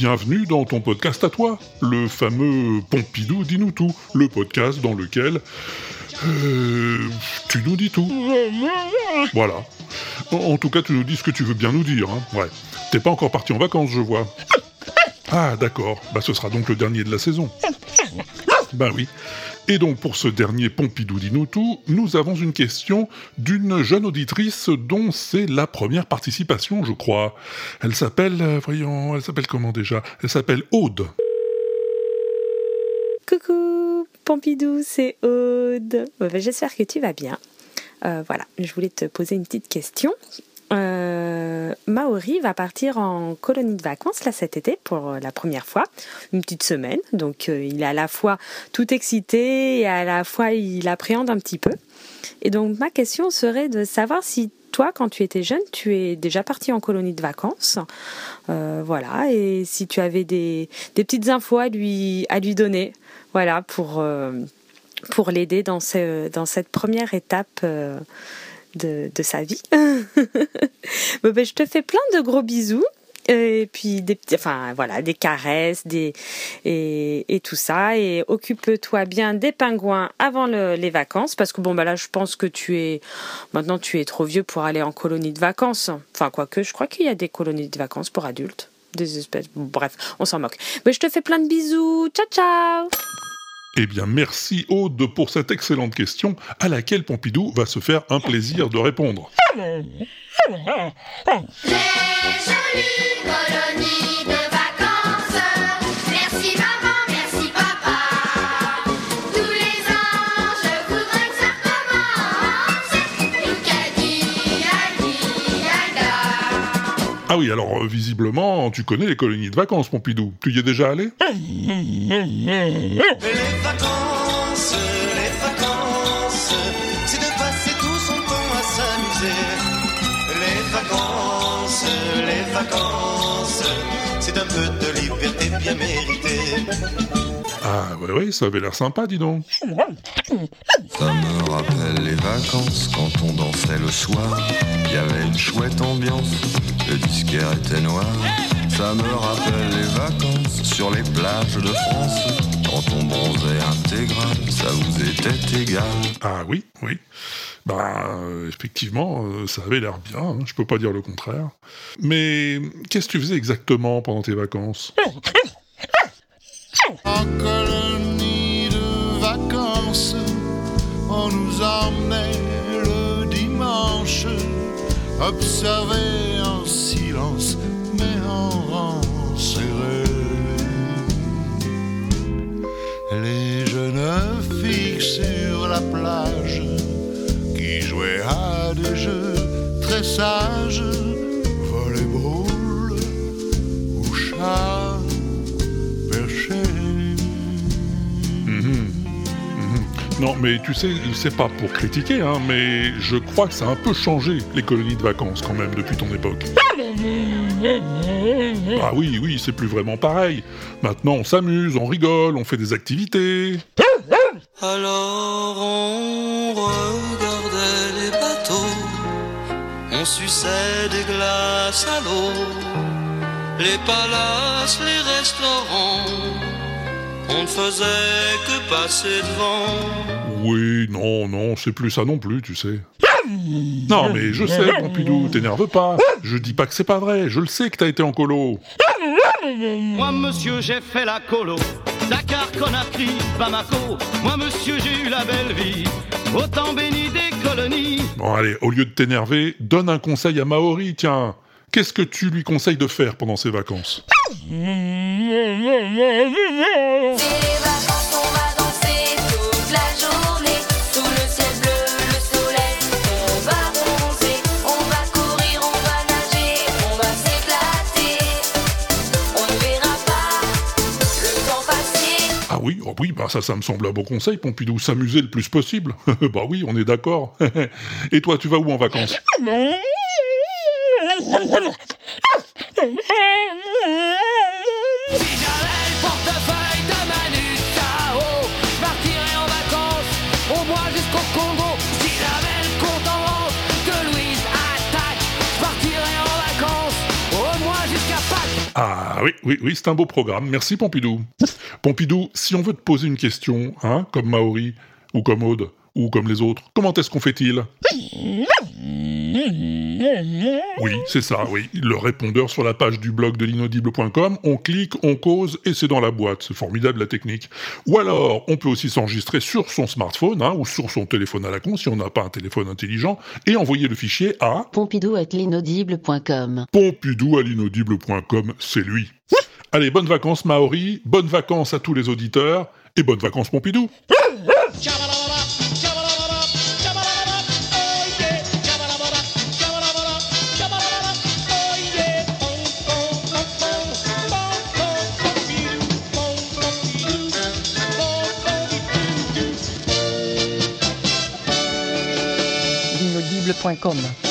Bienvenue dans ton podcast à toi, le fameux Pompidou dis-nous tout, le podcast dans lequel euh, tu nous dis tout. Voilà. En, tout cas, tu nous dis ce que tu veux bien nous dire. Hein. Ouais. T'es pas encore parti en vacances, je vois. Ah, d'accord. Bah, ce sera donc le dernier de la saison. Ben oui. Et donc pour ce dernier Pompidou dis-nous tout, nous avons une question d'une jeune auditrice dont c'est la première participation, je crois. Elle s'appelle, euh, voyons, elle s'appelle comment déjà? Elle s'appelle Aude. Coucou Pompidou, c'est Aude. Bah, J'espère que tu vas bien. Euh, voilà, je voulais te poser une petite question. Euh, Maori va partir en colonie de vacances là cet été pour la première fois, une petite semaine. Donc euh, il est à la fois tout excité et à la fois il appréhende un petit peu. Et donc ma question serait de savoir si toi, quand tu étais jeune, tu es déjà parti en colonie de vacances, Euh, voilà, et si tu avais des, des petites infos à lui à lui donner, voilà, pour euh, pour l'aider dans ce, dans cette première étape. euh, de, de sa vie. Bon, ben, je te fais plein de gros bisous. Et puis des petits, enfin voilà, des caresses, des et, et tout ça. Et occupe-toi bien des pingouins avant le- les vacances, parce que bon bah là, je pense que tu es maintenant tu es trop vieux pour aller en colonie de vacances. Enfin quoique, je crois qu'il y a des colonies de vacances pour adultes, des espèces. bref, on s'en moque. Mais je te fais plein de bisous. Ciao ciao. Eh bien, merci Aude pour cette excellente question à laquelle Pompidou va se faire un plaisir de répondre. Ah oui, alors euh, visiblement, tu connais les colonies de vacances, Pompidou. Tu y es déjà allé? Les vacances, les vacances, c'est de passer tout son temps à s'amuser. Les vacances, les vacances, c'est un peu de liberté bien méritée. Ah ouais, ouais, ça avait l'air sympa, dis donc. Ça me rappelle les vacances quand on dansait le soir. Il y avait une chouette ambiance, le disquaire était noir. Ça me rappelle les vacances sur les plages de France. Quand on bronzait intégral, ça vous était égal. Ah oui, oui. Bah, effectivement, euh, ça avait l'air bien, hein, je peux pas dire le contraire. Mais qu'est-ce que tu faisais exactement pendant tes vacances? En colonie de vacances, on nous emmenait le dimanche, observer en silence, mais en rang. Les jeunes filles sur la plage, qui jouaient à des jeux très sages, volleyball ou chat Non, mais tu sais, c'est pas pour critiquer, hein, mais je crois que ça a un peu changé les colonies de vacances quand même depuis ton époque. Ah oui, oui, c'est plus vraiment pareil. Maintenant, on s'amuse, on rigole, on fait des activités. Alors on regardait les bateaux, on suçait des glaces à l'eau, les palaces, les restaurants, on ne faisait que passer devant. Oui, non, non, c'est plus ça non plus, tu sais. Non, mais je sais, Pompidou, t'énerve pas. Je dis pas que c'est pas vrai, je le sais que t'as été en colo. Moi, monsieur, j'ai fait la colo. Dakar, Conakry, Bamako. Moi, monsieur, j'ai eu la belle vie. Autant béni des colonies. Bon, allez, au lieu de t'énerver, donne un conseil à Maori, tiens. Qu'est-ce que tu lui conseilles de faire pendant ses vacances? C'est les vacances, on va danser toute la journée. Sous le ciel bleu, le soleil, on va bronzer. On va courir, on va nager, on va s'éclater. On ne verra pas le temps passer. Ah oui, oh oui, bah ça, ça me semble un bon conseil, Pompidou. S'amuser le plus possible. bah oui, on est d'accord. Et toi, tu vas où en vacances? Ah oui, oui, oui, c'est un beau programme. Merci, Pompidou. Pompidou, si on veut te poser une question, hein, comme Maori, ou comme Aude, ou comme les autres, comment est-ce qu'on fait-il? Oui, c'est ça, oui. Le répondeur sur la page du blog de l'inaudible.com, on clique, on cause et c'est dans la boîte. C'est formidable la technique. Ou alors, on peut aussi s'enregistrer sur son smartphone hein, ou sur son téléphone à la con si on n'a pas un téléphone intelligent et envoyer le fichier à Pompidou at l'inaudible.com. pompidou à l'inaudible.com, c'est lui. Allez, bonnes vacances Maori, bonnes vacances à tous les auditeurs et bonnes vacances Pompidou. L'inaudible.com